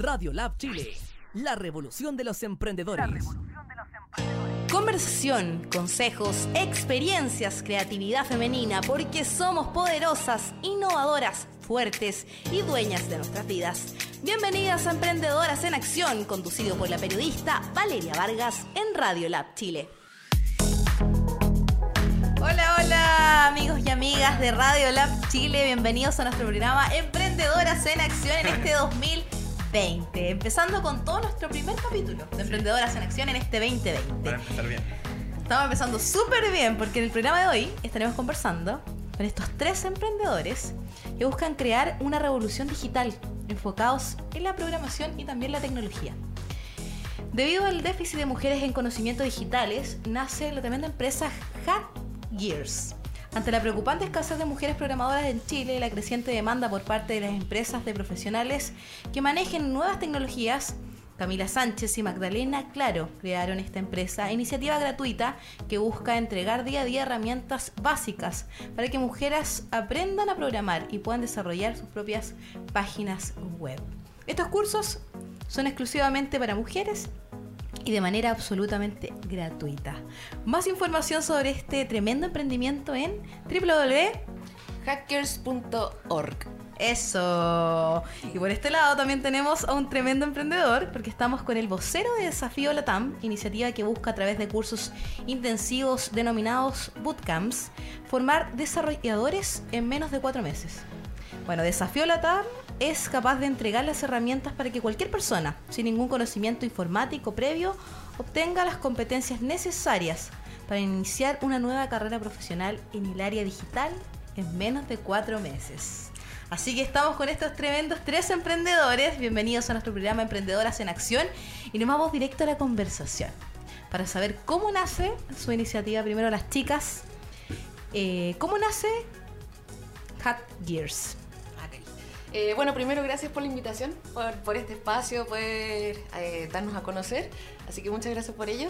Radio Lab Chile, la revolución de los emprendedores. Conversación, consejos, experiencias, creatividad femenina, porque somos poderosas, innovadoras, fuertes y dueñas de nuestras vidas. Bienvenidas a Emprendedoras en Acción, conducido por la periodista Valeria Vargas en Radio Lab Chile. Hola, hola amigos y amigas de Radio Lab Chile, bienvenidos a nuestro programa Emprendedoras en Acción en este 2020. Empezando con todo nuestro primer capítulo de Emprendedoras en Acción en este 2020. Para empezar bien. Estamos empezando súper bien porque en el programa de hoy estaremos conversando con estos tres emprendedores que buscan crear una revolución digital enfocados en la programación y también la tecnología. Debido al déficit de mujeres en conocimientos digitales, nace la tremenda empresa Hack Gears. Ante la preocupante escasez de mujeres programadoras en Chile y la creciente demanda por parte de las empresas de profesionales que manejen nuevas tecnologías, Camila Sánchez y Magdalena Claro crearon esta empresa, iniciativa gratuita que busca entregar día a día herramientas básicas para que mujeres aprendan a programar y puedan desarrollar sus propias páginas web. Estos cursos son exclusivamente para mujeres y de manera absolutamente gratuita. Más información sobre este tremendo emprendimiento en hackers.org. Eso. Y por este lado también tenemos a un tremendo emprendedor, porque estamos con el vocero de Desafío Latam, iniciativa que busca a través de cursos intensivos denominados bootcamps, formar desarrolladores en menos de cuatro meses. Bueno, Desafío Latam es capaz de entregar las herramientas para que cualquier persona, sin ningún conocimiento informático previo, obtenga las competencias necesarias para iniciar una nueva carrera profesional en el área digital en menos de cuatro meses. Así que estamos con estos tremendos tres emprendedores. Bienvenidos a nuestro programa Emprendedoras en Acción y nos vamos directo a la conversación para saber cómo nace su iniciativa. Primero las chicas. Eh, ¿Cómo nace Hack Gears? Eh, bueno, primero gracias por la invitación, por, este espacio, poder eh, darnos a conocer. Así que muchas gracias por ello.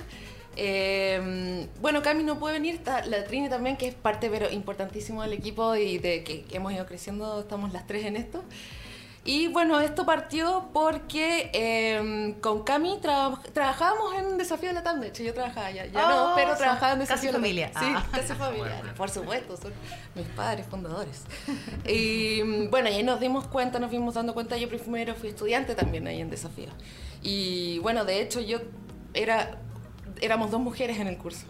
Eh, bueno, Cami no puede venir, está la Trini también, que es parte pero importantísimo del equipo y de que hemos ido creciendo, estamos las tres en esto. Y bueno, esto partió porque eh, con Cami tra- trabajábamos en Desafío de la TAM, de hecho yo trabajaba ya, ya Oh, no, pero trabajaba en Desafío de la familia. Sí, Ah. casi familia, por supuesto, son mis padres fundadores. Y bueno, y ahí nos dimos cuenta, nos fuimos dando cuenta, yo primero fui estudiante también ahí en Desafío. Y bueno, de hecho yo era, éramos dos mujeres en el curso.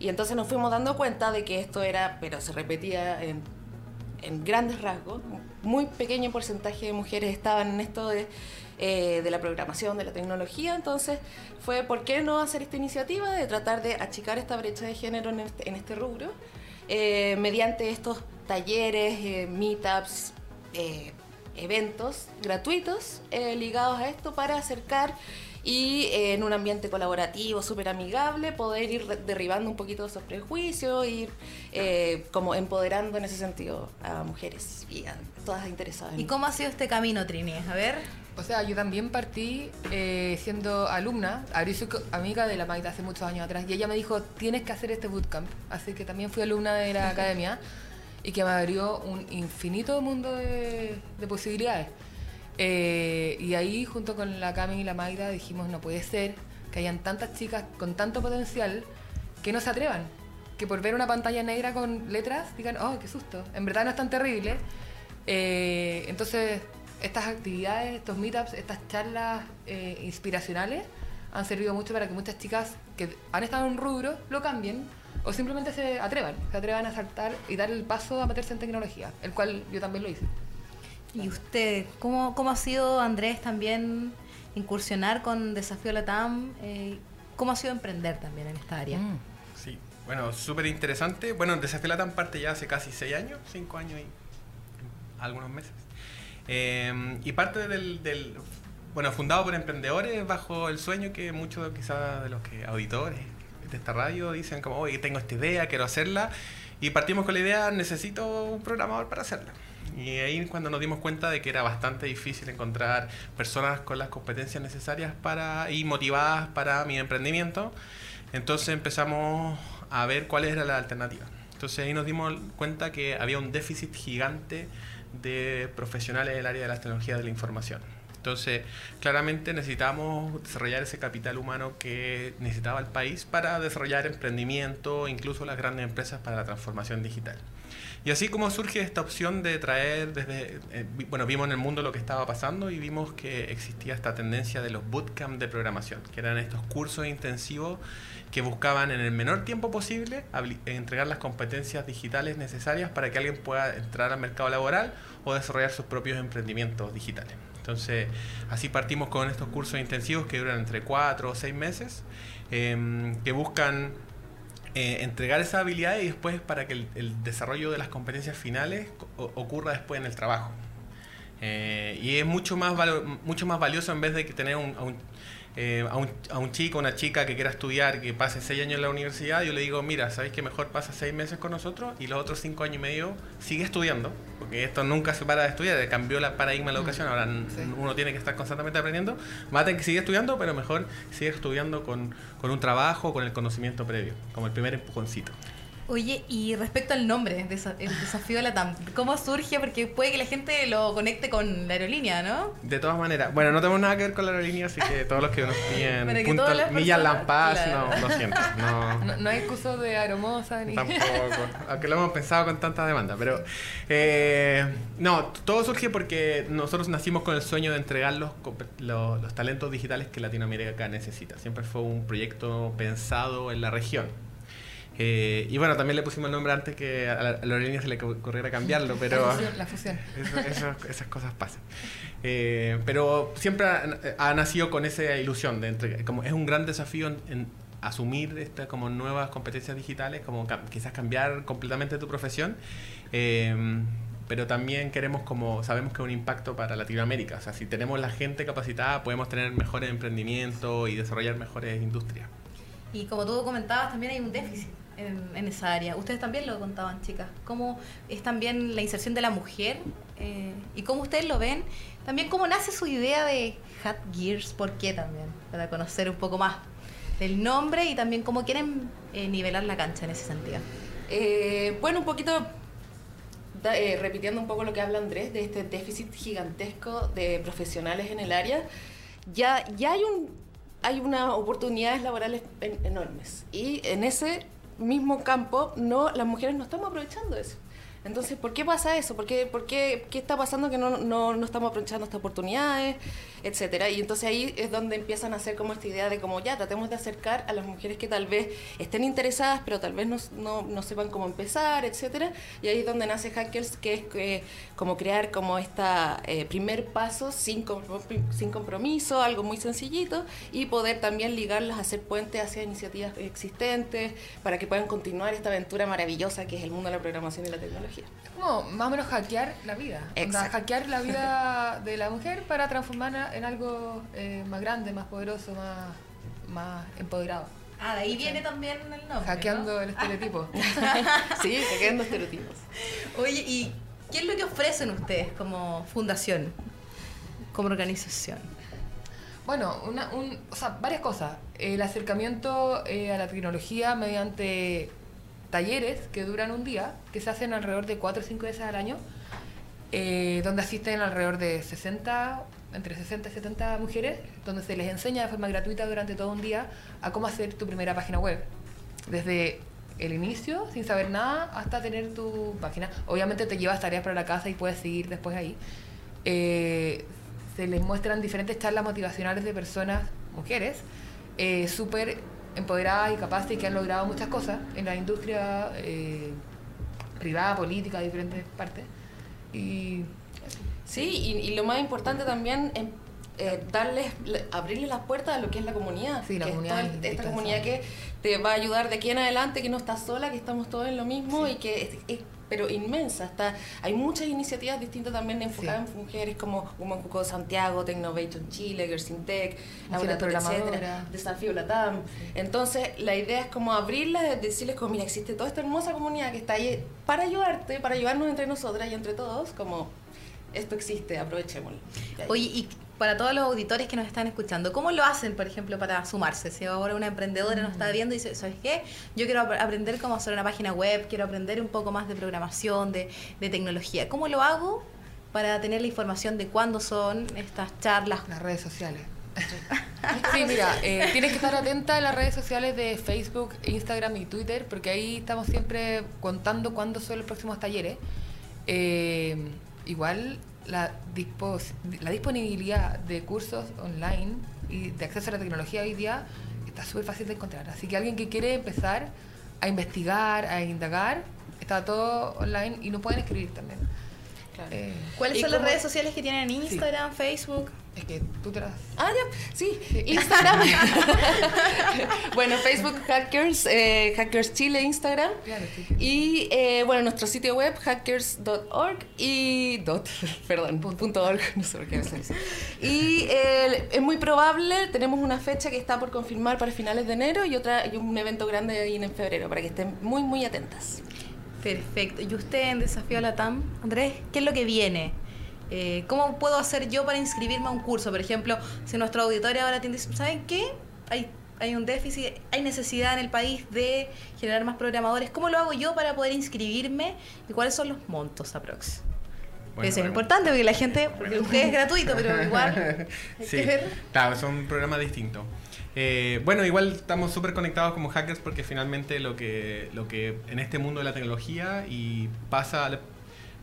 Y entonces nos fuimos dando cuenta de que esto era, pero se repetía en en grandes rasgos, muy pequeño porcentaje de mujeres estaban en esto de, eh, de la programación, de la tecnología, entonces fue, ¿por qué no hacer esta iniciativa de tratar de achicar esta brecha de género en este, en este rubro, eh, mediante estos talleres, eh, meetups, eventos gratuitos ligados a esto para acercar y eh, en un ambiente colaborativo, súper amigable, poder ir derribando un poquito esos prejuicios, ir eh, como empoderando en ese sentido a mujeres y a todas interesadas. en- ¿Y cómo ha sido este camino, Trini? A ver. O sea, yo también partí eh, siendo alumna, abrí su amiga de la Magda hace muchos años atrás, y ella me dijo, tienes que hacer este bootcamp. Así que también fui alumna de la academia y que me abrió un infinito mundo de, de posibilidades. Eh, y ahí, junto con la Cami y la Magda, dijimos, no puede ser que hayan tantas chicas con tanto potencial que no se atrevan. Que por ver una pantalla negra con letras digan, oh, qué susto. En verdad no es tan terrible. Eh, entonces, estas actividades, estos meetups, estas charlas eh, inspiracionales han servido mucho para que muchas chicas que han estado en un rubro lo cambien o simplemente se atrevan, se atrevan a saltar y dar el paso a meterse en tecnología, el cual yo también lo hice. ¿Y usted? ¿Cómo, cómo ha sido, Andrés, también incursionar con Desafío Latam? Eh, ¿Cómo ha sido emprender también en esta área? Mm. Sí, bueno, súper interesante. Bueno, Desafío Latam parte ya hace casi seis años, cinco años y algunos meses. Eh, y parte del, del- bueno, fundado por emprendedores bajo el sueño que muchos quizás de los que auditores de esta radio dicen como, oye, tengo esta idea, quiero hacerla. Y partimos con la idea, necesito un programador para hacerla. Y ahí cuando nos dimos cuenta de que era bastante difícil encontrar personas con las competencias necesarias para y motivadas para mi emprendimiento, entonces empezamos a ver cuál era la alternativa. Entonces ahí nos dimos cuenta que había un déficit gigante de profesionales del área de las tecnologías de la información. Entonces, claramente necesitamos desarrollar ese capital humano que necesitaba el país para desarrollar emprendimiento, incluso las grandes empresas para la transformación digital. Y así como surge esta opción de traer desde, eh, bueno, vimos en el mundo lo que estaba pasando y vimos que existía esta tendencia de los bootcamp de programación, que eran estos cursos intensivos que buscaban en el menor tiempo posible entregar las competencias digitales necesarias para que alguien pueda entrar al mercado laboral o desarrollar sus propios emprendimientos digitales. Entonces, así partimos con estos cursos intensivos que duran entre 4 o 6 meses, em, que buscan eh, entregar esas habilidades y después para que el, desarrollo de las competencias finales ocurra después en el trabajo. Eh, y es mucho más, mucho más valioso en vez de que tener un, eh, a, un, a un chico, una chica que quiera estudiar, que pase seis años en la universidad, yo le digo, mira, ¿sabéis que mejor pasa seis meses con nosotros y los otros cinco años y medio sigue estudiando? Porque esto nunca se para de estudiar, cambió la paradigma de la educación, ahora sí. uno tiene que estar constantemente aprendiendo, tener que seguir estudiando, pero mejor sigue estudiando con, con un trabajo, con el conocimiento previo, como el primer empujoncito. Oye, y respecto al nombre, el desafío de la TAM, ¿cómo surge? Porque puede que la gente lo conecte con la aerolínea, ¿no? De todas maneras, bueno, no tenemos nada que ver con la aerolínea, así que todos los que nos piden que punto- millas claro. no, lo siento, no, No, no hay curso de aromosa ni... tampoco, aunque lo hemos pensado con tanta demanda, pero eh, no, todo surge porque nosotros nacimos con el sueño de entregar los, los, los talentos digitales que Latinoamérica necesita. Siempre fue un proyecto pensado en la región. Eh, y bueno, también le pusimos el nombre antes que a la, a aerolínea se le ocurriera cambiarlo, pero... La fusión. La fusión. Eso- eso- esas cosas pasan. Eh, pero siempre ha, ha nacido con esa ilusión de entre, como es un gran desafío en, en asumir estas como nuevas competencias digitales, como cam- quizás cambiar completamente tu profesión. eh, pero también queremos como sabemos que es un impacto para Latinoamérica, o sea, si tenemos la gente capacitada podemos tener mejores emprendimientos y desarrollar mejores industrias. Y como tú comentabas, también hay un déficit en, en esa área. Ustedes también lo contaban, chicas. ¿Cómo es también la inserción de la mujer? Eh, y cómo ustedes lo ven. También cómo nace su idea de Hat Gears, ¿por qué también? Para conocer un poco más del nombre y también cómo quieren eh, nivelar la cancha en ese sentido. Eh, bueno, un poquito eh, repitiendo un poco lo que habla Andrés de este déficit gigantesco de profesionales en el área, ya, ya hay, un, hay unas oportunidades laborales en- enormes. Y en ese mismo campo, no, las mujeres no estamos aprovechando eso. Entonces, ¿por qué pasa eso? ¿Por qué, por qué, está pasando que no, no, no estamos aprovechando estas oportunidades? Etcétera. Y entonces ahí es donde empiezan a hacer como esta idea de como ya, tratemos de acercar a las mujeres que tal vez estén interesadas, pero tal vez no, no, no sepan cómo empezar, etcétera. Y ahí es donde nace Hackers, que es eh, como crear como esta eh, primer paso sin, compro- sin compromiso, algo muy sencillito, y poder también ligarlas, hacer puentes hacia iniciativas existentes, para que puedan continuar esta aventura maravillosa que es el mundo de la programación y la tecnología. Es como más o menos hackear la vida. Onda, Exacto. hackear la vida de la mujer para transformarla en algo eh, más grande, más poderoso, más, más empoderado. Ah, de ahí viene también el nombre. Hackeando ¿no? el estereotipo. sí, hackeando estereotipos. Oye, ¿y qué es lo que ofrecen ustedes como fundación, como organización? Bueno, una, un, o sea, varias cosas. El acercamiento eh, a la tecnología mediante talleres que duran un día, que se hacen alrededor de 4 o 5 veces al año, eh, donde asisten alrededor de 60, entre 60 y 70 mujeres, donde se les enseña de forma gratuita durante todo un día a cómo hacer tu primera página web. Desde el inicio, sin saber nada, hasta tener tu página. Obviamente te llevas tareas para la casa y puedes seguir después ahí. Eh, se les muestran diferentes charlas motivacionales de personas, mujeres, eh, súper empoderadas y capaces y que han logrado muchas cosas en la industria eh, privada, política, de diferentes partes. Y Sí, y, y lo más importante también es eh, darles, le- abrirles las puertas a lo que es la comunidad. Sí, la que es comunidad toda es esta comunidad que te va a ayudar de aquí en adelante, que no estás sola, que estamos todos en lo mismo y que es, es- pero inmensa. Está, hay muchas iniciativas distintas también enfocadas en mujeres como Woman Cuco Santiago, Technovation Chile, Girls in Tech, Laboratorio, etcétera. Desafío Latam. Entonces, la idea es como abrirlas, decirles como, mira, existe toda esta hermosa comunidad que está ahí para ayudarte, para ayudarnos entre nosotras y entre todos, como esto existe, aprovechémoslo. Oye, y para todos los auditores que nos están escuchando, ¿cómo lo hacen, por ejemplo, para sumarse? Si ahora una emprendedora nos está viendo y dice, ¿sabes qué? Yo quiero ap- aprender cómo hacer una página web, quiero aprender un poco más de programación, de, de tecnología. ¿Cómo lo hago para tener la información de cuándo son estas charlas? Las redes sociales. Sí, mira, eh, tienes que estar atenta a las redes sociales de Facebook, Instagram y Twitter, porque ahí estamos siempre contando cuándo son los próximos talleres. Eh, igual la, dispos- la disponibilidad de cursos online y de acceso a la tecnología hoy día está súper fácil de encontrar. Así que alguien que quiere empezar a investigar, a indagar, está todo online y nos pueden escribir también. Claro. Eh, ¿Cuáles ¿Y son las redes sociales que tienen en Instagram, Facebook? Es que tú te las... Ah, ya, sí, Instagram. bueno, Facebook Hackers, eh, Hackers Chile, Instagram. Claro, sí, sí. Y eh, bueno, nuestro sitio web, hackers.org y dot, perdón, punto .org, no sé por qué me sale así. Y eh, es muy probable, tenemos una fecha que está por confirmar para finales de enero y otra y un evento grande ahí en febrero, para que estén muy, muy atentas. Perfecto. ¿Y usted en Desafío a la TAM, Andrés, qué es lo que viene? Eh, ¿Cómo puedo hacer yo para inscribirme a un curso? Por ejemplo, si nuestro auditorio ahora tiene, ¿saben qué? Hay, hay un déficit, hay necesidad en el país de generar más programadores. ¿Cómo lo hago yo para poder inscribirme? ¿Y cuáles son los montos aprox? Bueno, Eso es bueno. importante porque la gente, porque usted es gratuito, pero igual Sí, claro, son programas distintos. Eh, bueno, igual estamos súper conectados como hackers porque finalmente lo que, lo que en este mundo de la tecnología y pasa,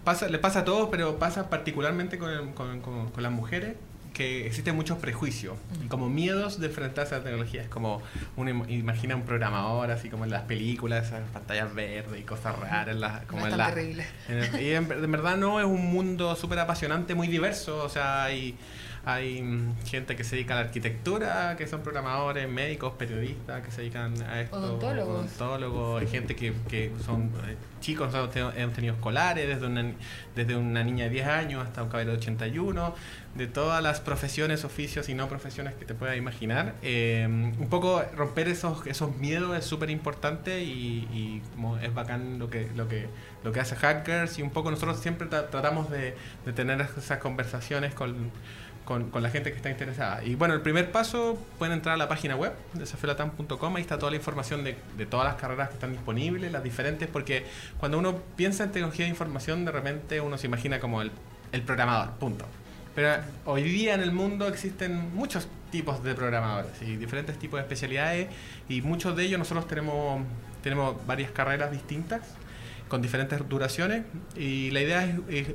pasa, le pasa a todos, pero pasa particularmente con, con- con- con las mujeres, que existen muchos prejuicios y como miedos de enfrentarse a la tecnología. Es como, uno im- imagina un programador así como en las películas, esas pantallas verdes y cosas raras, las- como en la, terrible. en el- y en, ver- en verdad no, es un mundo súper apasionante, muy diverso. O sea, hay, hay mm, gente que se dedica a la arquitectura, que son programadores, médicos, periodistas, que se dedican a esto. Odontólogos. odontólogos, hay gente que, que son eh, chicos, han tenido- escolares, desde una, desde una niña de 10 años hasta un caballero de 81, de todas las profesiones, oficios y no profesiones que te puedas imaginar. Eh, un poco romper esos, esos miedos es súper importante y, y como es bacán lo que, lo, que, lo que hace Hackers y un poco nosotros siempre tra- tratamos de, de tener esas conversaciones con, con, la gente que está interesada. Y bueno, el primer paso, pueden entrar a la página web, desafiolatam.com, ahí está toda la información de, de todas las carreras que están disponibles, las diferentes, porque cuando uno piensa en tecnología de información, de repente uno se imagina como el, el programador, punto. Pero hoy día en el mundo existen muchos tipos de programadores y diferentes tipos de especialidades y muchos de ellos nosotros tenemos, tenemos varias carreras distintas con diferentes duraciones y la idea es,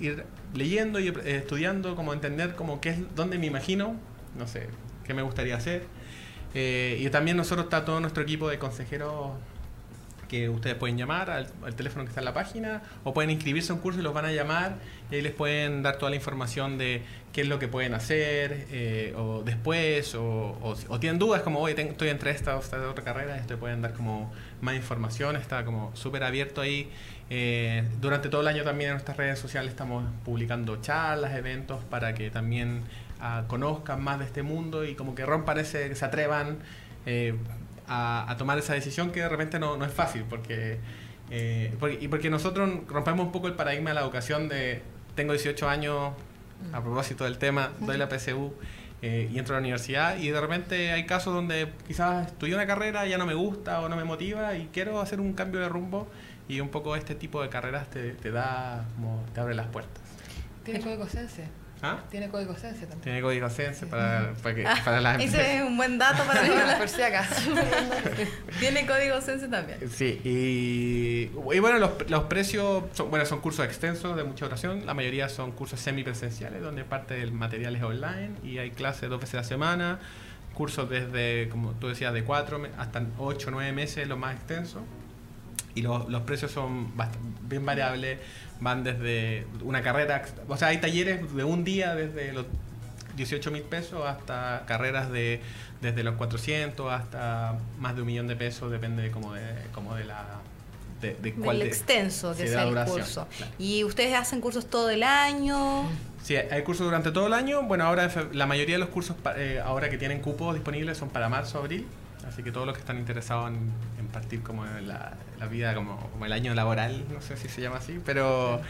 ir leyendo y estudiando, como entender como qué es, dónde me imagino, no sé, qué me gustaría hacer. Eh, y también nosotros está todo nuestro equipo de consejeros que ustedes pueden llamar al, teléfono que está en la página o pueden inscribirse a un curso y los van a llamar y ahí les pueden dar toda la información de qué es lo que pueden hacer eh, o después o, tienen dudas como hoy estoy entre esta o esta otra carrera te pueden dar como más información está como súper abierto ahí. Eh, durante todo el año también en nuestras redes sociales estamos publicando charlas eventos para que también ah, conozcan más de este mundo y como que rompan ese que se atrevan eh, a, a tomar esa decisión que de repente no, no es fácil porque, eh, porque- y porque nosotros rompemos un poco el paradigma de la educación de tengo 18 años a propósito del tema doy la PSU eh, y entro a la universidad y de repente hay casos donde quizás estudié una carrera ya no me gusta o no me motiva y quiero hacer un cambio de rumbo y un poco este tipo de carreras te, te da como te abre las puertas Tiene código Sense. ¿Ah? Tiene código Sense también. tiene código Sense para, para, que, para las empresas Ese es un buen dato para todas las- Por si acaso. Tiene código Sense también. Sí, y, y bueno, los, los precios son, bueno, son cursos extensos de mucha duración. La mayoría son cursos semipresenciales, donde parte del material es online y hay clases dos veces a la semana. Cursos desde, como tú decías, de cuatro me- hasta ocho o nueve meses, lo más extenso. Y los, los precios son bien variables, van desde una carrera, o sea, hay talleres de un día desde los 18 mil pesos hasta carreras de desde los 400 hasta más de un millón de pesos, depende como de, como de la... De, de cuál de- extenso que de sea el duración, curso. claro. Y ustedes hacen cursos todo el año. Sí, hay cursos durante todo el año. Bueno, ahora la mayoría de los cursos eh, ahora que tienen cupos disponibles son para marzo, abril. Así que todos los que están interesados en partir como la, la vida, como, como el año laboral, no sé si se llama así, pero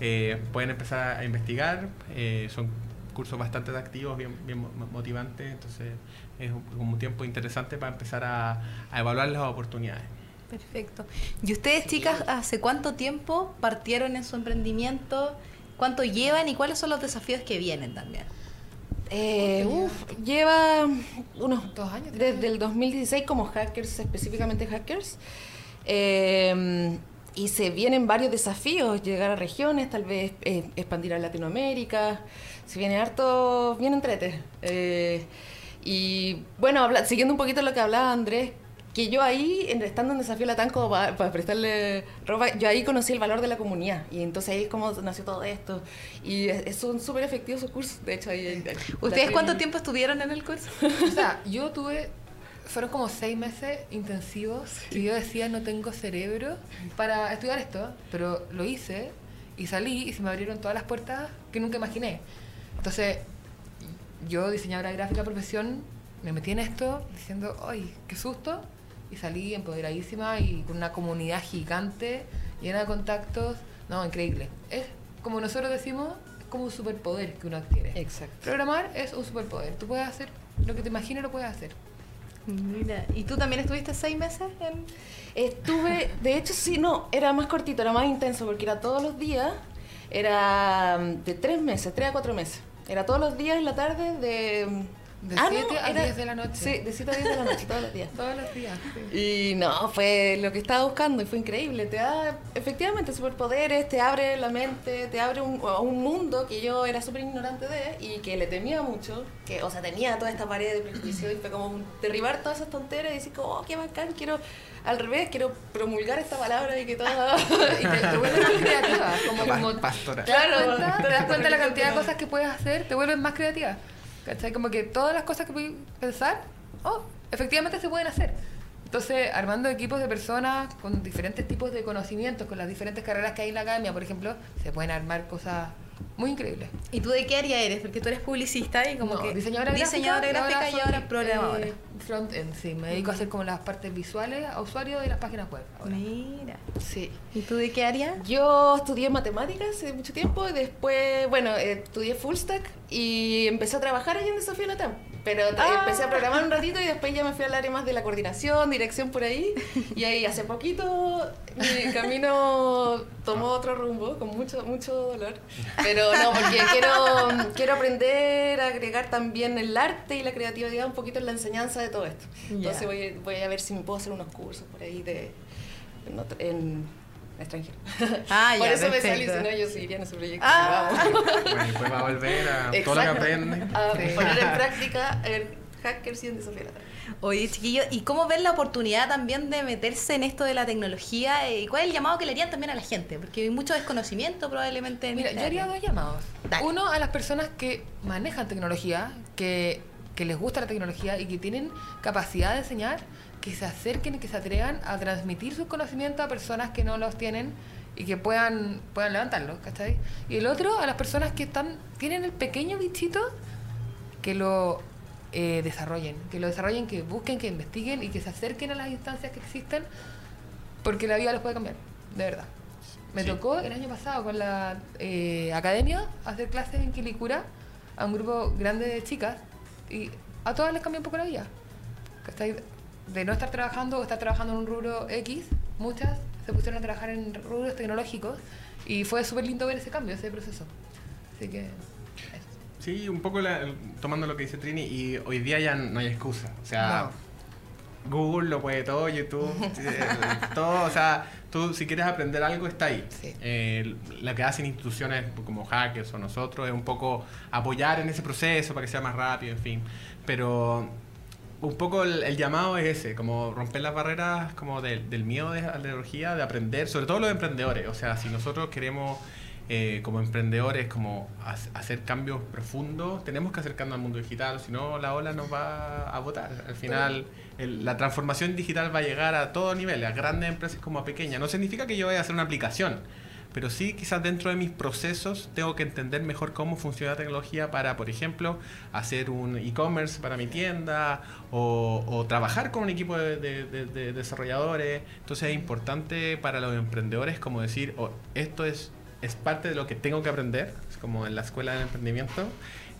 eh, pueden empezar a investigar. eh, son cursos bastante activos, bien, bien mo- motivantes. Entonces es un, un tiempo interesante para empezar a, a evaluar las oportunidades. Perfecto. ¿Y ustedes, chicas, hace cuánto tiempo partieron en su emprendimiento? ¿Cuánto llevan y cuáles son los desafíos que vienen también? Eh, uf, lleva unos Dos años, Desde el 2016 como hackers, específicamente hackers. Eh, y se vienen varios desafíos, llegar a regiones, tal vez eh, expandir a Latinoamérica. Se viene harto, bien entrete. Eh, y bueno, habla- siguiendo un poquito lo que hablaba Andrés, que yo ahí, en- estando en Desafío Latán, como para, para prestarle ropa, yo ahí conocí el valor de la comunidad. Y entonces ahí es como nació todo esto. Y es- son súper efectivos sus cursos. De hecho, ahí... ahí- ¿Ustedes cuánto tiempo estuvieron en el curso? O sea, yo tuve, fueron como seis meses intensivos y yo decía no tengo cerebro para estudiar esto, pero lo hice y salí y se me abrieron todas las puertas que nunca imaginé. Entonces, yo diseñadora gráfica profesión, me metí en esto diciendo, ¡ay, qué susto! Y salí empoderadísima y con una comunidad gigante, llena de contactos. No, increíble. Es como nosotros decimos, es como un superpoder que uno adquiere. Exacto. Programar es un superpoder. Tú puedes hacer lo que te imagines, lo puedes hacer. Mira, ¿y tú también estuviste seis meses en...? Estuve, de hecho sí, no, era más cortito, era más intenso porque era todos los días, era mm, de tres meses, tres a cuatro meses. Era todos los días en la tarde de... De ah, no, siete a era- diez de la noche. Sí, de 7 a 10 de la noche, todos los días. Todos los días. sí. Y no, fue lo que estaba buscando y fue increíble. Te da efectivamente superpoderes, te abre la mente, te abre un, mundo que yo era súper ignorante de y que le temía mucho. Que, o sea, tenía toda esta pared de prejuicio y fue como derribar todas esas tonteras y decir, como, oh, qué bacán, quiero, al revés, quiero promulgar esta palabra y que todo. Y te, te vuelves más creativa. Como, Pa- como pastora. te das Claro, cuenta, te das cuenta de la cantidad de cosas que puedes hacer, te vuelves más creativa. ¿Cachai? Como que todas las cosas que puedes pensar, oh, efectivamente se pueden hacer. Entonces, armando equipos de personas con diferentes tipos de conocimientos, con las diferentes carreras que hay en la academia, por ejemplo, se pueden armar cosas muy increíbles. ¿Y tú de qué área eres? Porque tú eres publicista y como No, que... diseñadora gráfica, diseñadora gráfica y ahora programadora. eh, front-end, sí. Me dedico a hacer como las partes visuales a usuarios de las páginas web. ahora. Mira. Sí. ¿Y tú de qué área? Yo estudié matemáticas hace mucho tiempo y después, bueno, eh, estudié full stack y empecé a trabajar allí en Desafío Latam. Pero eh, Ah. empecé a programar un ratito y después ya me fui al área más de la coordinación, dirección por ahí. Y ahí hace poquito mi camino tomó otro rumbo, con mucho, mucho dolor. Pero no, porque quiero, quiero aprender a agregar también el arte y la creatividad un poquito en la enseñanza de todo esto. Entonces voy, voy a ver si me puedo hacer unos cursos por ahí de en extranjero. Ah, Por ya, eso me salí, perfecto. si no yo seguiría en ese proyecto. Ah. Bueno, después va a volver a todo lo que Exacto. aprende. A Sí. poner en práctica el en Desafío Latam. Oye, chiquillos, ¿y cómo ven la oportunidad también de meterse en esto de la tecnología? ¿Y cuál es el llamado que le harían también a la gente? Porque hay mucho desconocimiento probablemente en Mira, esta yo haría área. dos llamados. Dale. Uno a las personas que manejan tecnología, que, que les gusta la tecnología y que tienen capacidad de enseñar, que se acerquen y que se atrevan a transmitir sus conocimientos a personas que no los tienen y que puedan, puedan levantarlos, ¿cachai? Y el otro a las personas que están tienen el pequeño bichito, que lo eh, desarrollen, que lo desarrollen, que busquen, que investiguen y que se acerquen a las instancias que existen, porque la vida los puede cambiar, de verdad. Me Sí. tocó el año pasado con la eh, academia hacer clases en Quilicura a un grupo grande de chicas y a todas les cambió un poco la vida. ¿Cachai? De no estar trabajando o estar trabajando en un rubro X, muchas se pusieron a trabajar en rubros tecnológicos y fue súper lindo ver ese cambio, ese proceso. Así que... eso. Sí, un poco la- tomando lo que dice Trini, y hoy día ya no hay excusa. O sea, Google lo puede todo, YouTube, eh, todo. O sea, tú si quieres aprender algo está ahí. Sí. Eh, lo que hacen instituciones como Hackers o nosotros es un poco apoyar en ese proceso para que sea más rápido, en fin. Pero un poco el, llamado es ese, como romper las barreras como del- del miedo de, a la tecnología, de aprender, sobre todo los emprendedores. O sea, si nosotros queremos eh, como emprendedores como ha- hacer cambios profundos, tenemos que acercarnos al mundo digital, si no la ola nos va a botar. Al final, la transformación digital va a llegar a todo nivel, a grandes empresas como a pequeñas. No significa que yo vaya a hacer una aplicación, pero sí quizás dentro de mis procesos tengo que entender mejor cómo funciona la tecnología para, por ejemplo, hacer un e-commerce para mi tienda o, o trabajar con un equipo de, de- de- de desarrolladores. Entonces es importante para los emprendedores como decir, "Oh, esto es, es parte de lo que tengo que aprender, es como en la escuela del emprendimiento.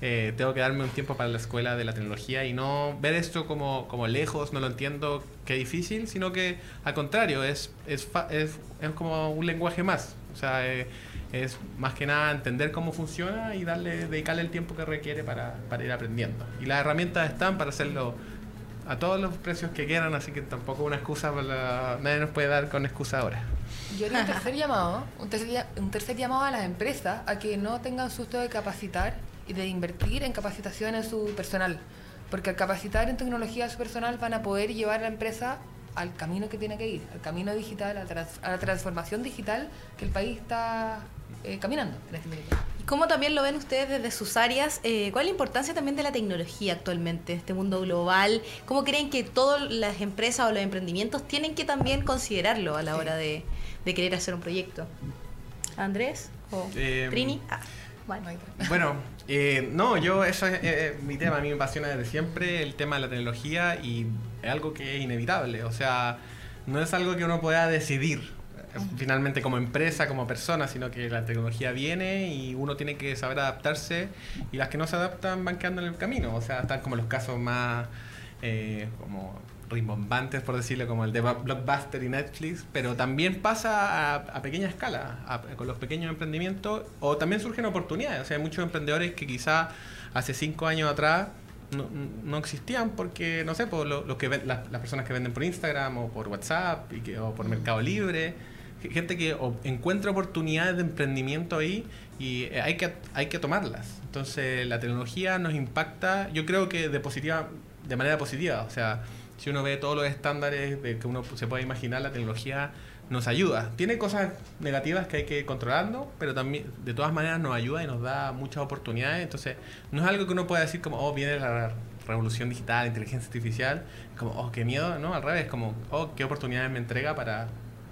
eh, tengo que darme un tiempo para la escuela de la tecnología y no ver esto como, como lejos, no lo entiendo, qué difícil, sino que al contrario, es, es, es, es como un lenguaje más. O sea, eh, es más que nada entender cómo funciona y darle, dedicarle el tiempo que requiere para, para ir aprendiendo. Y las herramientas están para hacerlo a todos los precios que quieran, así que tampoco una excusa, para la- nadie nos puede dar con excusa ahora. Yo haría un tercer llamado, un tercer, un tercer llamado a las empresas a que no tengan susto de capacitar y de invertir en capacitación en su personal. Porque al capacitar en tecnología a su personal van a poder llevar a la empresa al camino que tiene que ir, al camino digital, a, trans- a la transformación digital que el país está eh, caminando en este momento. ¿Y ¿Cómo también lo ven ustedes desde sus áreas? Eh, ¿Cuál es la importancia también de la tecnología actualmente, este mundo global? ¿Cómo creen que todas las empresas o los emprendimientos tienen que también considerarlo a la Sí. hora de, de querer hacer un proyecto? ¿Andrés? ¿O Eh, Trini? Ah, bueno. Bueno, eh, no, yo, eso es eh, mi tema, a mí me apasiona desde siempre el tema de la tecnología y es algo que es inevitable, o sea, no es algo que uno pueda decidir eh, finalmente como empresa, como persona, sino que la tecnología viene y uno tiene que saber adaptarse y las que no se adaptan van quedando en el camino, o sea, están como los casos más eh, como rimbombantes, por decirlo, como el de Blockbuster y Netflix, pero también pasa a, pequeña escala, a- con los pequeños emprendimientos, o también surgen oportunidades. O sea, hay muchos emprendedores que quizá hace cinco años atrás no, no existían porque, no sé, por lo, lo que ven- las, personas que venden por Instagram o por WhatsApp o por Mercado Libre, ge- gente que encuentra oportunidades de emprendimiento ahí y eh, hay que, hay que tomarlas. Entonces, la tecnología nos impacta, yo creo que de positiva de manera positiva, o sea, si uno ve todos los estándares de que uno se puede imaginar, la tecnología nos ayuda. Tiene cosas negativas que hay que ir controlando, pero también de todas maneras nos ayuda y nos da muchas oportunidades. Entonces, no es algo que uno pueda decir como, oh, viene la revolución digital, inteligencia artificial, como, oh, qué miedo, ¿no? Al revés, como, oh, qué oportunidades me entrega para,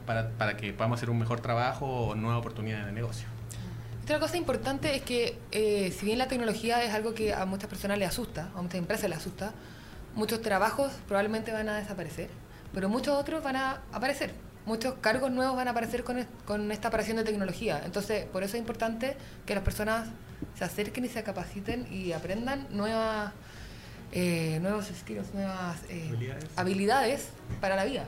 para, para que podamos hacer un mejor trabajo o nuevas oportunidades de negocio. Otra cosa importante es que, eh, si bien la tecnología es algo que a muchas personas les asusta, a muchas empresas les asusta, muchos trabajos probablemente van a desaparecer, pero muchos otros van a aparecer. Muchos cargos nuevos van a aparecer con, con esta aparición de tecnología. Entonces, por eso es importante que las personas se acerquen y se capaciten y aprendan nuevas, eh, nuevos skills, nuevas eh, Habilidades. habilidades para la vida.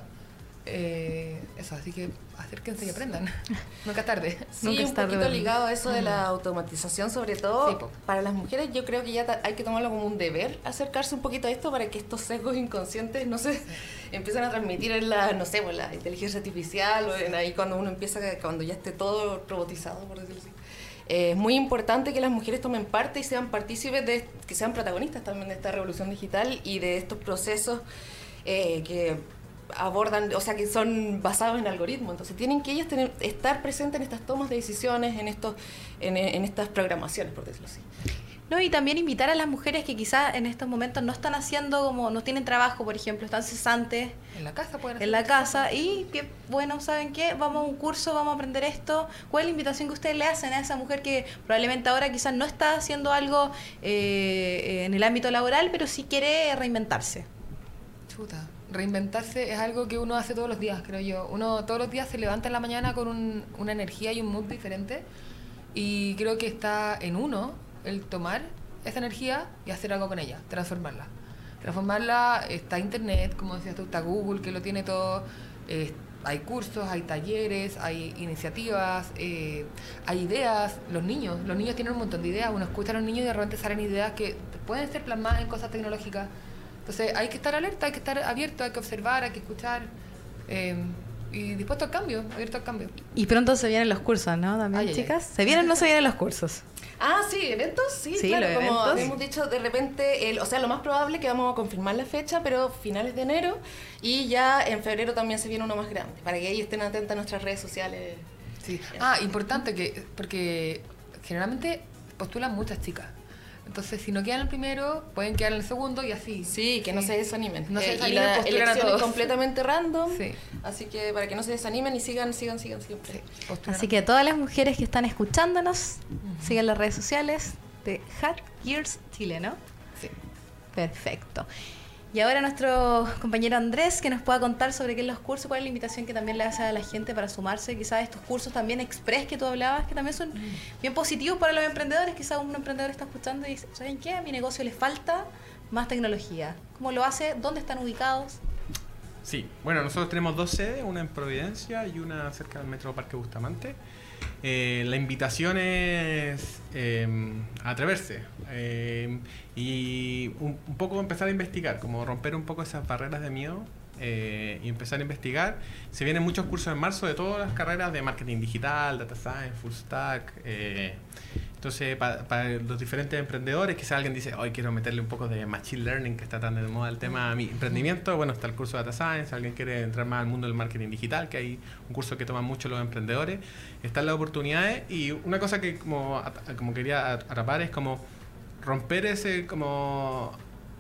Eh, eso, así que acérquense y aprendan. Nunca tarde. Sí, Nunca es un tarde, poquito ligado a eso de la automatización, sobre todo Sí, para las mujeres. Yo creo que ya hay que tomarlo como un deber, acercarse un poquito a esto para que estos sesgos inconscientes no se empiecen a transmitir en la, no sé, pues, la inteligencia artificial o en ahí cuando uno empieza, cuando ya esté todo robotizado, por decirlo así. Eh, es muy importante que las mujeres tomen parte y sean partícipes de, que sean protagonistas también de esta revolución digital y de estos procesos eh, que abordan, o sea, que son basados en algoritmos. Entonces tienen que ellas tener, estar presentes en estas tomas de decisiones, en estos, en, en estas programaciones, por decirlo así. No, y también invitar a las mujeres que quizás en estos momentos no están haciendo como, no tienen trabajo, por ejemplo, están cesantes En la casa pueden hacer en la casa y que, bueno, ¿saben qué? Vamos a un curso, vamos a aprender esto. ¿Cuál es la invitación que ustedes le hacen a esa mujer que probablemente ahora quizás no está haciendo algo eh, en el ámbito laboral, pero sí quiere reinventarse? Chuta. Reinventarse es algo que uno hace todos los días, creo yo. Uno todos los días se levanta en la mañana con un- una energía y un mood diferente. Y creo que está en uno el tomar esa energía y hacer algo con ella, transformarla. Transformarla, está Internet, como decías tú, está Google, que lo tiene todo. eh, hay cursos, hay talleres, hay iniciativas, eh, hay ideas. Los niños, los niños tienen un montón de ideas. Uno escucha a los niños y de repente salen ideas que pueden ser plasmadas en cosas tecnológicas. Entonces hay que estar alerta, hay que estar abierto, hay que observar, hay que escuchar. eh, y dispuesto al cambio, abierto al cambio. Y pronto se vienen los cursos, ¿no? También, Ay, ay, chicas. ¿Se vienen o no se vienen los cursos? Ah, sí, eventos, sí, Sí, claro, como eventos. hemos dicho, de repente, el, o sea, lo más probable es que vamos a confirmar la fecha, pero finales de enero, y ya en febrero también se viene uno más grande, para que ellos estén atentos a nuestras redes sociales. Sí. Ah, importante que, porque generalmente postulan muchas chicas. Entonces, si no quedan el primero, pueden quedar en el segundo y así. Sí, que no se desanimen. No se Eh, y desanimen, la postulan a es todos. completamente random, Sí. así que para que no se desanimen y sigan, sigan, sigan siempre. Postulan Así que a todas las mujeres que están escuchándonos, sigan las redes sociales de Hat Gears Chile, ¿no? Sí. Perfecto. Y ahora nuestro compañero Andrés que nos pueda contar sobre qué es los cursos, cuál es la invitación que también le hace a la gente para sumarse quizás a estos cursos también express que tú hablabas, que también son bien positivos para los emprendedores. Quizás un emprendedor está escuchando y dice, ¿saben qué? A mi negocio le falta más tecnología. ¿Cómo lo hace? ¿Dónde están ubicados? Sí, bueno, nosotros tenemos dos sedes, una en Providencia y una cerca del Metro Parque Bustamante. Eh, la invitación es eh, a atreverse eh, y un, poco empezar a investigar, como romper un poco esas barreras de miedo eh, y empezar a investigar. Se vienen muchos cursos en marzo de todas las carreras de marketing digital, data science, full stack. Entonces, pa- para los diferentes emprendedores, quizás alguien dice, hoy quiero meterle un poco de machine learning, que está tan de moda el tema a mi emprendimiento. Bueno, está el curso de data science. Alguien quiere entrar más al mundo del marketing digital, que hay un curso que toman mucho los emprendedores. Están las oportunidades. Y una cosa que como, como quería atrapar es como romper ese como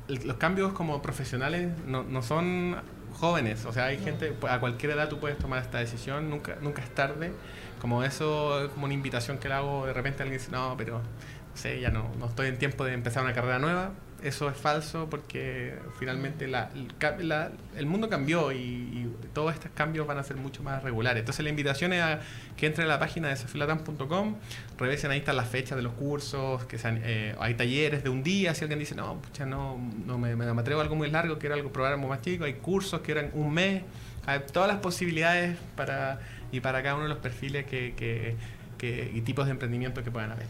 los cambios como profesionales no, no son jóvenes, o sea, hay gente, a cualquier edad tú puedes tomar esta decisión, nunca, nunca es tarde, como eso, es como una invitación que le hago, de repente alguien dice, no, pero, no sé, ya no, no estoy en tiempo de empezar una carrera nueva, eso es falso porque finalmente el, mundo cambió y, todos estos cambios van a ser mucho más regulares. Entonces la invitación es a que entre a la página de desafiolatam.com, revisen ahí están las fechas de los cursos, que sean, eh, hay talleres de un día, si alguien dice, no, pucha, no, no me, me atrevo a algo muy largo, quiero algo probar algo más chico, hay cursos que eran un mes, hay todas las posibilidades para y para cada uno de los perfiles que- que- y tipos de emprendimiento que puedan haber.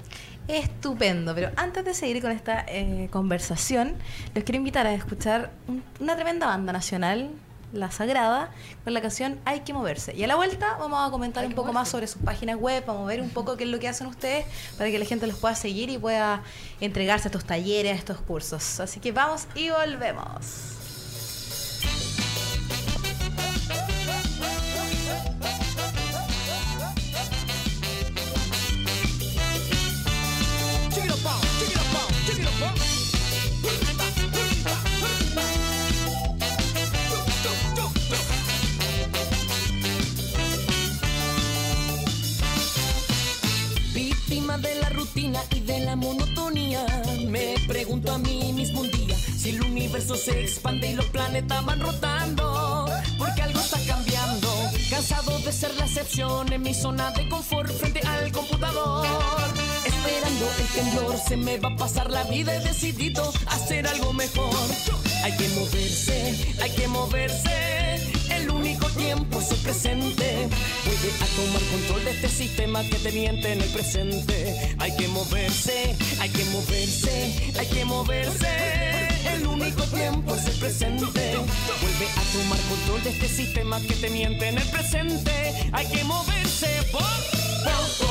Estupendo, pero antes de seguir con esta eh, conversación, los quiero invitar a escuchar un- una tremenda banda nacional, La Sagrada, con la canción Hay que moverse. Y a la vuelta vamos a comentar Hay un poco más sobre sus páginas web, vamos a ver un poco qué es lo que hacen ustedes para que la gente los pueda seguir y pueda entregarse a estos talleres, a estos cursos. Así que vamos y volvemos. Y de la monotonía. Me pregunto a mí mismo un día si el universo se expande y los planetas van rotando. Porque algo está cambiando. Cansado de ser la excepción en mi zona de confort frente al computador. Esperando el temblor, se me va a pasar la vida. He decidido hacer algo mejor. Hay que moverse, hay que moverse. Tiempo el presente. Vuelve a tomar control de este sistema que te miente en el presente. Hay que moverse, hay que moverse, hay que moverse. El único tiempo es el presente. Vuelve a tomar control de este sistema que te miente en el presente. Hay que moverse. Po, po, po,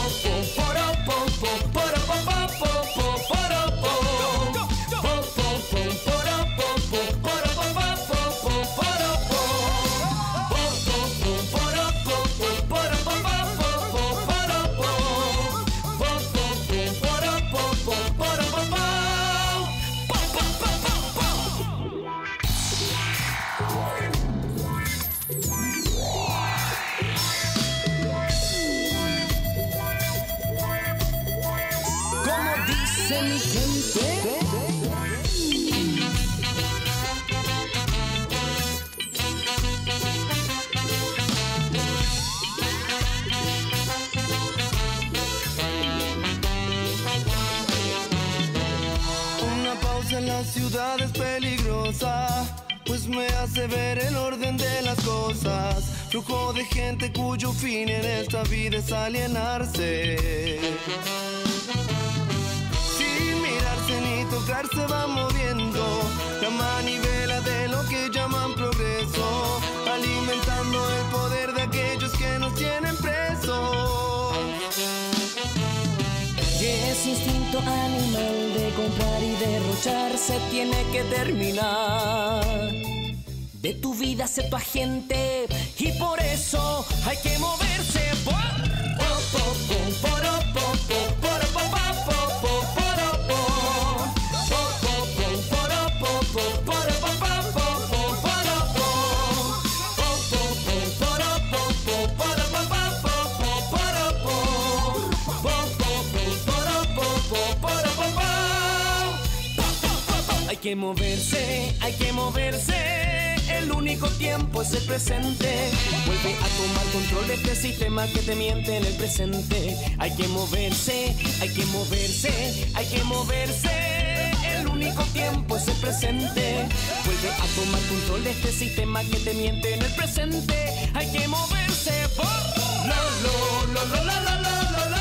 po, po, po, po, la ciudad es peligrosa, pues me hace ver el orden de las cosas. Flujo de gente cuyo fin en esta vida es alienarse. Sin mirarse ni tocarse va se tiene que terminar. De tu vida sé tu agente y por eso hay que moverse. Po, po, po, Hay que moverse, hay que moverse. El único tiempo es el presente. Vuelve a tomar control de este sistema que te miente en el presente. Hay que moverse, hay que moverse, hay que moverse. El único tiempo es el presente. Vuelve a tomar control de este sistema que te miente en el presente. Hay que moverse. Por... Lo, lo, lo,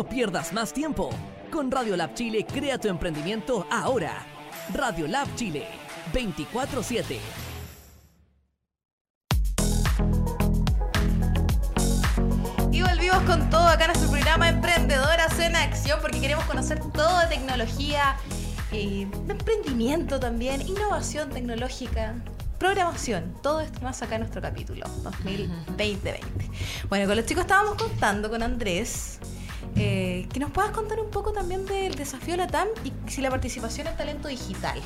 No pierdas más tiempo. Con Radio Lab Chile, crea tu emprendimiento ahora. Radio Lab Chile, 24-7. Y volvimos con todo acá en nuestro programa Emprendedoras en Acción porque queremos conocer todo de tecnología, eh, emprendimiento también, innovación tecnológica, programación, todo esto más acá en nuestro capítulo 2020. Bueno, con los chicos estábamos contando con Andrés. Eh, que nos puedas contar un poco también del desafío Latam y si la participación en talento digital.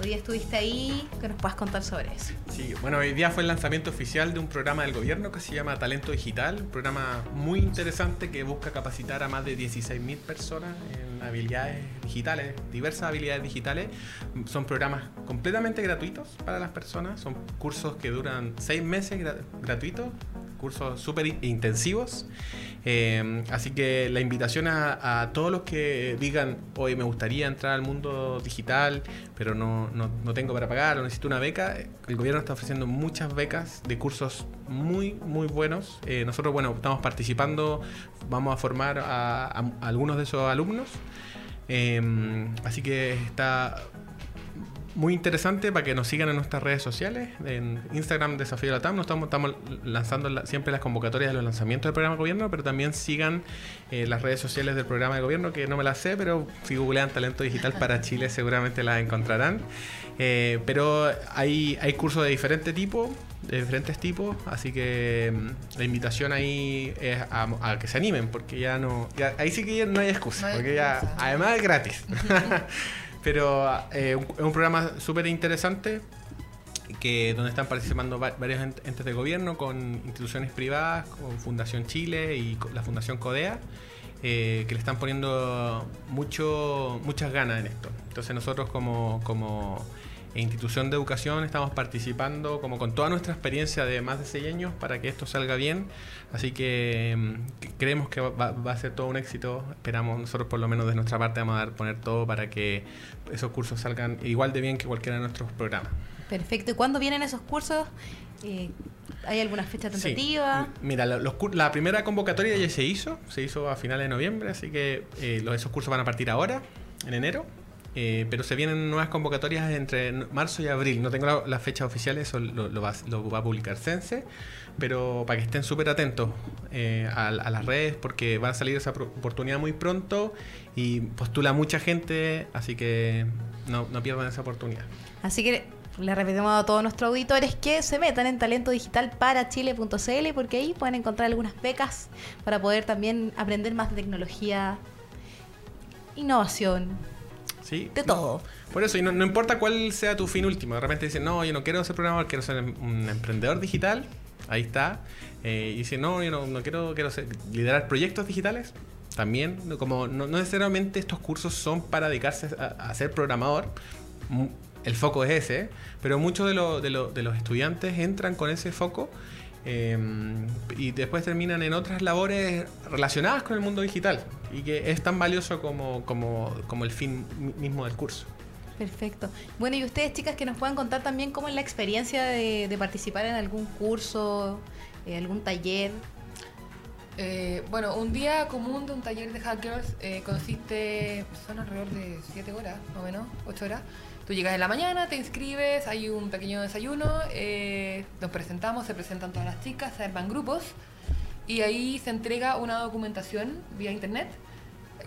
Tú ya estuviste ahí, que nos puedas contar sobre eso. Sí, bueno, hoy día fue el lanzamiento oficial de un programa del gobierno que se llama Talento Digital, un programa muy interesante que busca capacitar a más de 16.000 personas en habilidades digitales, diversas habilidades digitales. Son programas completamente gratuitos para las personas, son cursos que duran seis meses gra- gratuitos, cursos súper in- intensivos. Eh, así que la invitación a, todos los que digan, hoy me gustaría entrar al mundo digital, pero no, no- no tengo para pagar o necesito una beca, el gobierno está ofreciendo muchas becas de cursos muy, muy buenos. Eh, nosotros, bueno, estamos participando, vamos a formar a, algunos de esos alumnos. Eh, así que está muy interesante para que nos sigan en nuestras redes sociales. En Instagram Desafío Latam nos estamos, estamos lanzando la- siempre las convocatorias de los lanzamientos del programa de gobierno, pero también sigan eh, las redes sociales del programa de gobierno, que no me las sé, pero si googlean Talento Digital para Chile seguramente las encontrarán. Eh, pero hay, hay cursos de diferente tipo, de diferentes tipos, así que mm, la invitación ahí es a, a que se animen, porque ya no, ya- ahí sí que ya no hay excusa, No hay porque ya, además es gratis. Pero eh, es un programa súper interesante que donde están participando va- varios ent- entes de gobierno con instituciones privadas, con Fundación Chile y la Fundación Codea, eh, que le están poniendo mucho, muchas ganas en esto. Entonces nosotros como, como institución de educación estamos participando como con toda nuestra experiencia de más de seis años para que esto salga bien. Así que, mm, que creemos que va, va a ser todo un éxito. Esperamos nosotros por lo menos de nuestra parte vamos a dar, poner todo para que esos cursos salgan igual de bien que cualquiera de nuestros programas. Perfecto. ¿Y cuándo vienen esos cursos? Eh, ¿Hay alguna fecha Sí. tentativa? M- Mira, la, los la primera convocatoria ya se hizo, se hizo a finales de noviembre, así que eh, los, esos cursos van a partir ahora, en enero. Eh, pero se vienen nuevas convocatorias entre marzo y abril. No tengo la, la fecha oficial, eso lo, va, a- publicar Sense. Pero para que estén súper atentos eh, a, las redes, porque va a salir esa oportunidad muy pronto y postula mucha gente, así que no, pierdan esa oportunidad. Así que le repetimos a todos nuestros auditores que se metan en talentodigitalparachile.cl porque ahí pueden encontrar algunas becas para poder también aprender más de tecnología, innovación, ¿Sí? de todo. Por eso, y no, no importa cuál sea tu fin último, de repente dicen, no, yo no quiero ser programador, quiero ser un emprendedor digital, ahí está. Eh, y dicen, no, yo no, no quiero, quiero ser- liderar proyectos digitales, también. Como no, no necesariamente estos cursos son para dedicarse a, a ser programador, Mu- el foco es ese, pero muchos de, lo- de, lo- de los estudiantes entran con ese foco. Eh, y después terminan en otras labores relacionadas con el mundo digital y que es tan valioso como, como, como el fin mi- mismo del curso. Perfecto. Bueno, y ustedes, chicas, que nos puedan contar también cómo es la experiencia de, de participar en algún curso, eh, algún taller. Eh, bueno, un día común de un taller de hackers eh, consiste, son alrededor de 7 horas, más o menos, 8 horas. Tú llegas en la mañana, te inscribes, hay un pequeño desayuno, eh, nos presentamos, se presentan todas las chicas, se arman grupos y ahí se entrega una documentación vía internet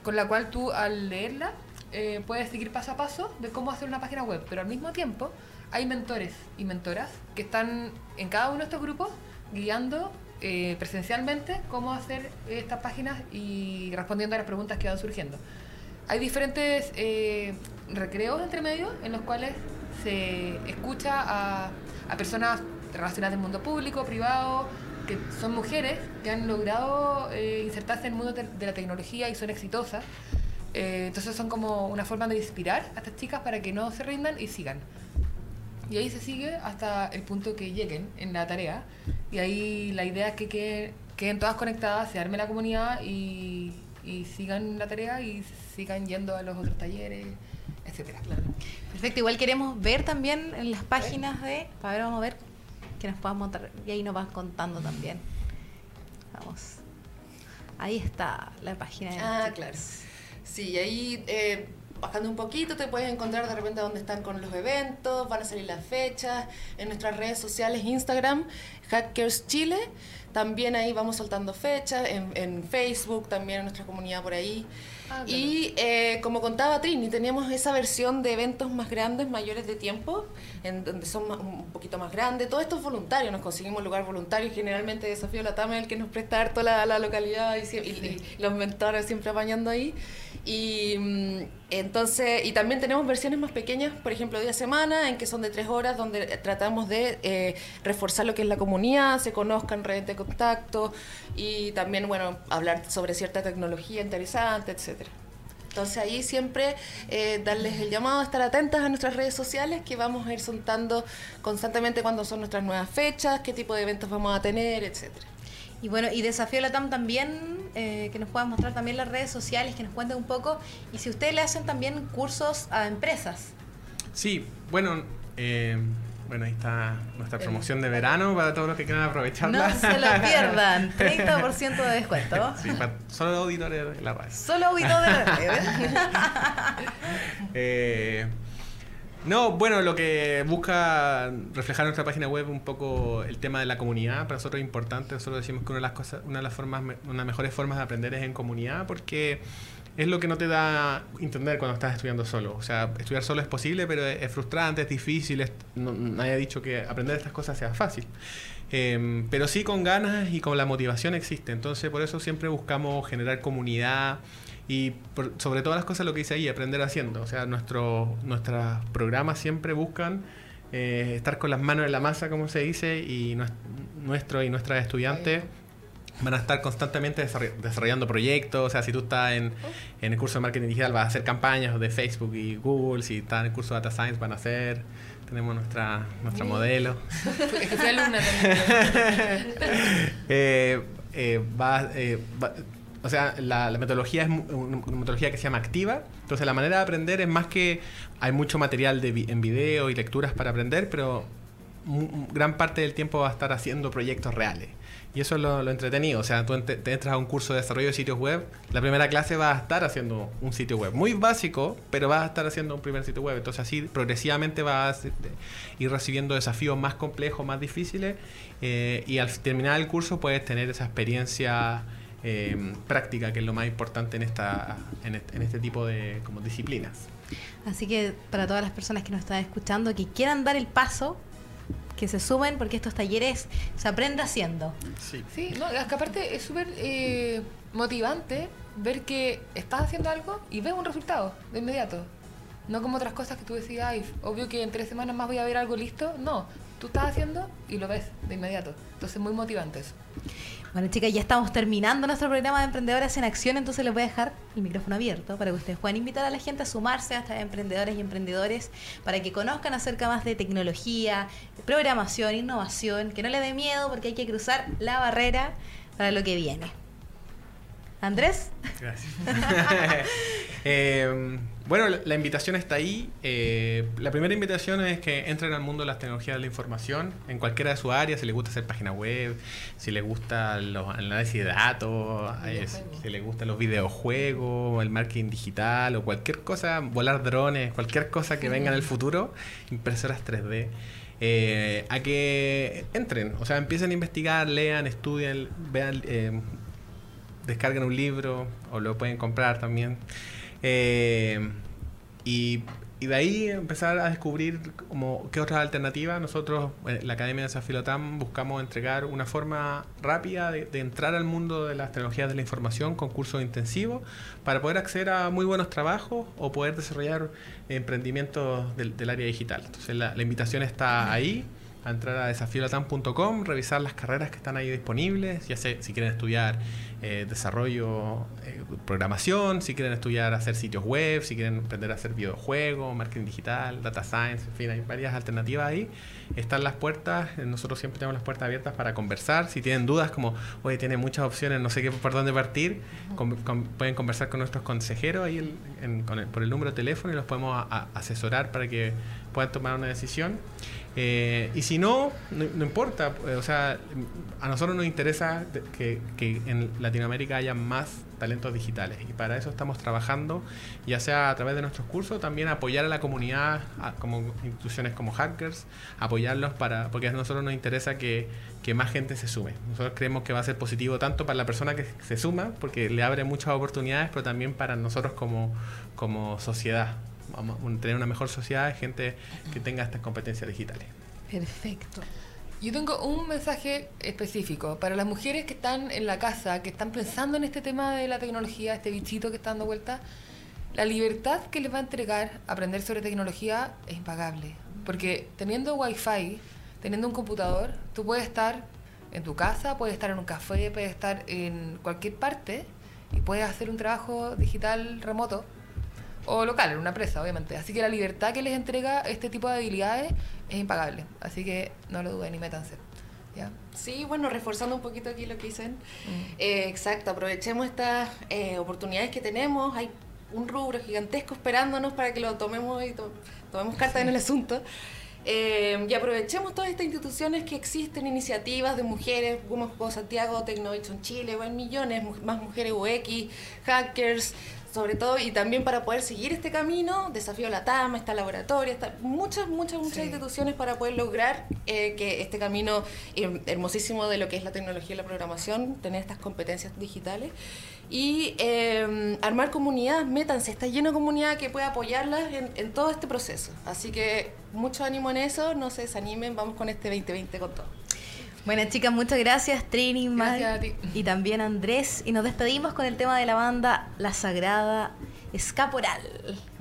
con la cual tú al leerla eh, puedes seguir paso a paso de cómo hacer una página web, pero al mismo tiempo hay mentores y mentoras que están en cada uno de estos grupos guiando eh, presencialmente cómo hacer estas páginas y respondiendo a las preguntas que van surgiendo. Hay diferentes recreos entre medio en los cuales se escucha a, personas relacionadas del mundo público, privado, que son mujeres que han logrado eh, insertarse en el mundo de, la tecnología y son exitosas. Eh, entonces son como una forma de inspirar a estas chicas para que no se rindan y sigan. Y ahí se sigue hasta el punto que lleguen en la tarea. Y ahí la idea es que queden, queden todas conectadas, se arme la comunidad y sigan la tarea y sigan yendo a los otros talleres, etcétera. Perfecto, igual queremos ver también en las páginas de. A ver, vamos a ver que nos puedan montar. Y ahí nos vas contando también. Vamos. Ahí está la página de Ah, claro. Sí, y ahí eh, bajando un poquito te puedes encontrar de repente dónde están con los eventos, van a salir las fechas, en nuestras redes sociales, Instagram, Hackers Chile, también ahí vamos soltando fechas, en, en Facebook también en nuestra comunidad por ahí. Ah, claro. Y eh, como contaba Trini, teníamos esa versión de eventos más grandes, mayores de tiempo, en donde son más- un poquito más grandes. Todo esto es voluntario, nos conseguimos lugar voluntario y generalmente Desafío la es el que nos presta harto la, la localidad y, y- y los mentores siempre apañando ahí. Y mm, entonces, y también tenemos versiones más pequeñas, por ejemplo, día a semana, en que son de tres horas, donde tratamos de eh, reforzar lo que es la comunidad, se conozcan redes de contacto y también, bueno, hablar sobre cierta tecnología interesante, etcétera. Entonces ahí siempre eh, darles el llamado a estar atentas a nuestras redes sociales que vamos a ir soltando constantemente cuándo son nuestras nuevas fechas, qué tipo de eventos vamos a tener, etcétera. Y bueno, y Desafío Latam también, eh, que nos puedan mostrar también las redes sociales, que nos cuenten un poco. Y si ustedes le hacen también cursos a empresas. Sí, bueno, eh, bueno, ahí está nuestra promoción de verano para todos los que quieran aprovecharla. No se lo pierdan. 30% de descuento. Sí, para solo auditores de la radio. Solo auditor de la radio. no, bueno, lo que busca reflejar nuestra página web un poco el tema de la comunidad, para nosotros es importante, nosotros decimos que una de las cosas, una de las formas, una de las mejores formas de aprender es en comunidad, porque es lo que no te da entender cuando estás estudiando solo. O sea, estudiar solo es posible, pero es, frustrante, es difícil, no- nadie ha dicho que aprender estas cosas sea fácil. Eh, pero sí con ganas y con la motivación existe. Entonces por eso siempre buscamos generar comunidad y por- sobre todas las cosas lo que dice ahí, aprender haciendo. O sea, nuestro, nuestros programas siempre buscan eh, estar con las manos en la masa, como se dice, y nues- nuestro y nuestras estudiantes van a estar constantemente desarroll- desarrollando proyectos. O sea, si tú estás en, en el curso de marketing digital, vas a hacer campañas de Facebook y Google. Si estás en el curso de Data Science, van a hacer. Tenemos nuestra, nuestra modelo. Es que alumna también. Eh, eh, va- eh, va- o sea, la, metodología es una metodología que se llama activa. Entonces, la manera de aprender es más que hay mucho material de en video y lecturas para aprender, pero gran parte del tiempo va a estar haciendo proyectos reales. Y eso es lo, entretenido. O sea, tú te entras a un curso de desarrollo de sitios web, la primera clase vas a estar haciendo un sitio web. Muy básico, pero vas a estar haciendo un primer sitio web. Entonces así progresivamente vas a ir recibiendo desafíos más complejos, más difíciles. eh, y al terminar el curso puedes tener esa experiencia eh, práctica, que es lo más importante en, esta, en, este, en este tipo de como disciplinas. Así que para todas las personas que nos están escuchando, que quieran dar el paso, que se sumen, porque estos talleres se aprende haciendo. Sí. Sí, no, es que aparte es súper eh, motivante ver que estás haciendo algo y ves un resultado de inmediato. No como otras cosas que tú decías, ay, obvio que en tres semanas más voy a ver algo listo. No, tú estás haciendo y lo ves de inmediato. Entonces, muy motivante eso. Bueno, chicas, ya estamos terminando nuestro programa de Emprendedoras en Acción, entonces les voy a dejar el micrófono abierto para que ustedes puedan invitar a la gente a sumarse a estas emprendedores y emprendedores para que conozcan acerca más de tecnología, programación, innovación, que no les dé miedo porque hay que cruzar la barrera para lo que viene. Andrés, Gracias. Eh, bueno, la, la invitación está ahí. Eh, la primera invitación es que entren al mundo de las tecnologías de la información en cualquiera de sus áreas. Si les gusta hacer página web, si les gusta los análisis de datos, eh, si les gustan los videojuegos, el marketing digital o cualquier cosa, volar drones, cualquier cosa que venga en el futuro, impresoras 3D. eh, a que entren, o sea, empiecen a investigar, lean, estudien, vean, eh, descargan un libro o lo pueden comprar también. Eh, y de ahí empezar a descubrir como qué otras alternativas. Nosotros, eh, la Academia de Zafilotam, buscamos entregar una forma rápida de, de entrar al mundo de las tecnologías de la información con cursos intensivos para poder acceder a muy buenos trabajos o poder desarrollar emprendimientos del, área digital. Entonces la invitación está ahí a entrar a desafiolatam.com, revisar las carreras que están ahí disponibles, ya sé si quieren estudiar eh, desarrollo, eh, programación, si quieren estudiar hacer sitios web, si quieren aprender a hacer videojuegos, marketing digital, data science, en fin, hay varias alternativas ahí. Están las puertas, eh, nosotros siempre tenemos las puertas abiertas para conversar. Si tienen dudas como, oye, tiene muchas opciones, no sé qué por dónde partir, con- con- pueden conversar con nuestros consejeros ahí el- en- con el- por el número de teléfono y los podemos a- a- asesorar para que puedan tomar una decisión. Eh, y si no, no, importa. eh, o sea, a nosotros nos interesa que, en Latinoamérica haya más talentos digitales. Y para eso estamos trabajando, ya sea a través de nuestros cursos, también apoyar a la comunidad, a- como instituciones como Hackers, apoyarlos para, porque a nosotros nos interesa que, más gente se sume. Nosotros creemos que va a ser positivo tanto para la persona que se suma, porque le abre muchas oportunidades, pero también para nosotros como sociedad. Vamos a tener una mejor sociedad, gente que tenga estas competencias digitales. Perfecto. Yo tengo un mensaje específico para las mujeres que están en la casa, que están pensando en este tema de la tecnología, este bichito que está dando vuelta. La libertad que les va a entregar aprender sobre tecnología es impagable. Porque teniendo wifi, teniendo un computador, tú puedes estar en tu casa, puedes estar en un café, puedes estar en cualquier parte y puedes hacer un trabajo digital remoto o local, en una empresa, obviamente. Así que la libertad que les entrega este tipo de habilidades es impagable. Así que no lo duden y métanse. ¿ya? Sí, bueno, reforzando un poquito aquí lo que dicen. Mm. Eh, exacto, aprovechemos estas eh, oportunidades que tenemos. Hay un rubro gigantesco esperándonos para que lo tomemos y to- tomemos carta en el asunto. Eh, y aprovechemos todas estas instituciones que existen, iniciativas de mujeres, como Santiago, Tecnovation Chile, hay millones, más mujeres UX, hackers, sobre todo, y también para poder seguir este camino, Desafío Latam, está laboratorio, está muchas, muchas, muchas Sí. instituciones para poder lograr eh, que este camino her- hermosísimo de lo que es la tecnología y la programación, tener estas competencias digitales y eh, armar comunidad, métanse, está lleno de comunidad que puede apoyarlas en, en todo este proceso. Así que mucho ánimo en eso, no se desanimen, vamos con este 2020 con todo. Bueno, chicas, muchas gracias, Trini, Gracias y también Andrés. Y nos despedimos con el tema de la banda La Sagrada Escaporal.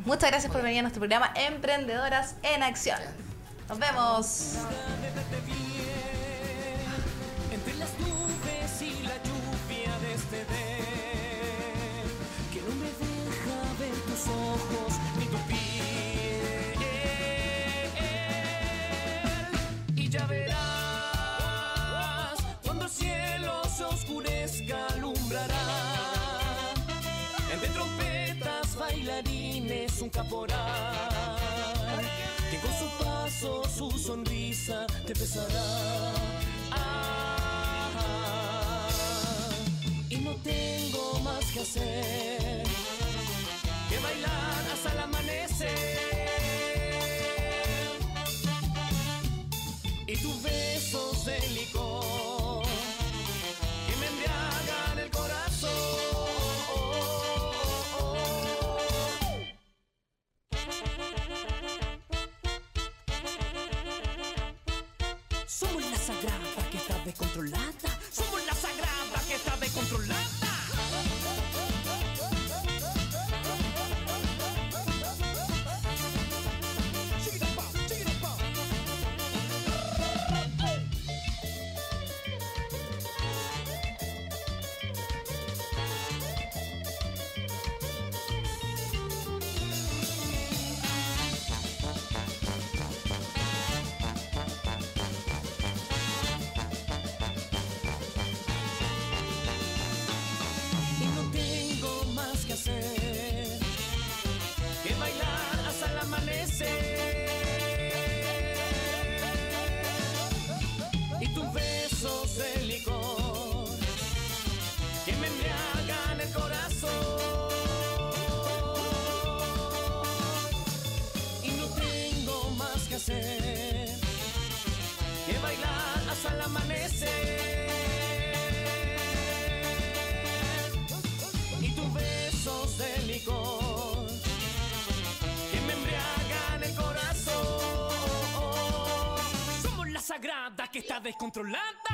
Muchas gracias por venir a nuestro programa Emprendedoras en Acción. Nos vemos. Un Que con su paso, su sonrisa te besará. Ah, Y no tengo más que hacer Que bailar hasta el amanecer. Y tus besos de licor descontrolada. Somos la sagrada que está descontrolada. Está descontrolada.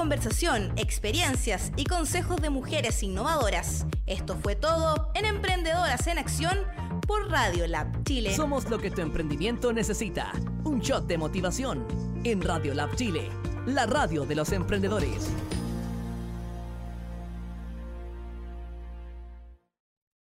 Conversación, experiencias y consejos de mujeres innovadoras. Esto fue todo en Emprendedoras en Acción por Radio Lab Chile. Somos lo que tu emprendimiento necesita. Un shot de motivación en Radio Lab Chile, la radio de los emprendedores.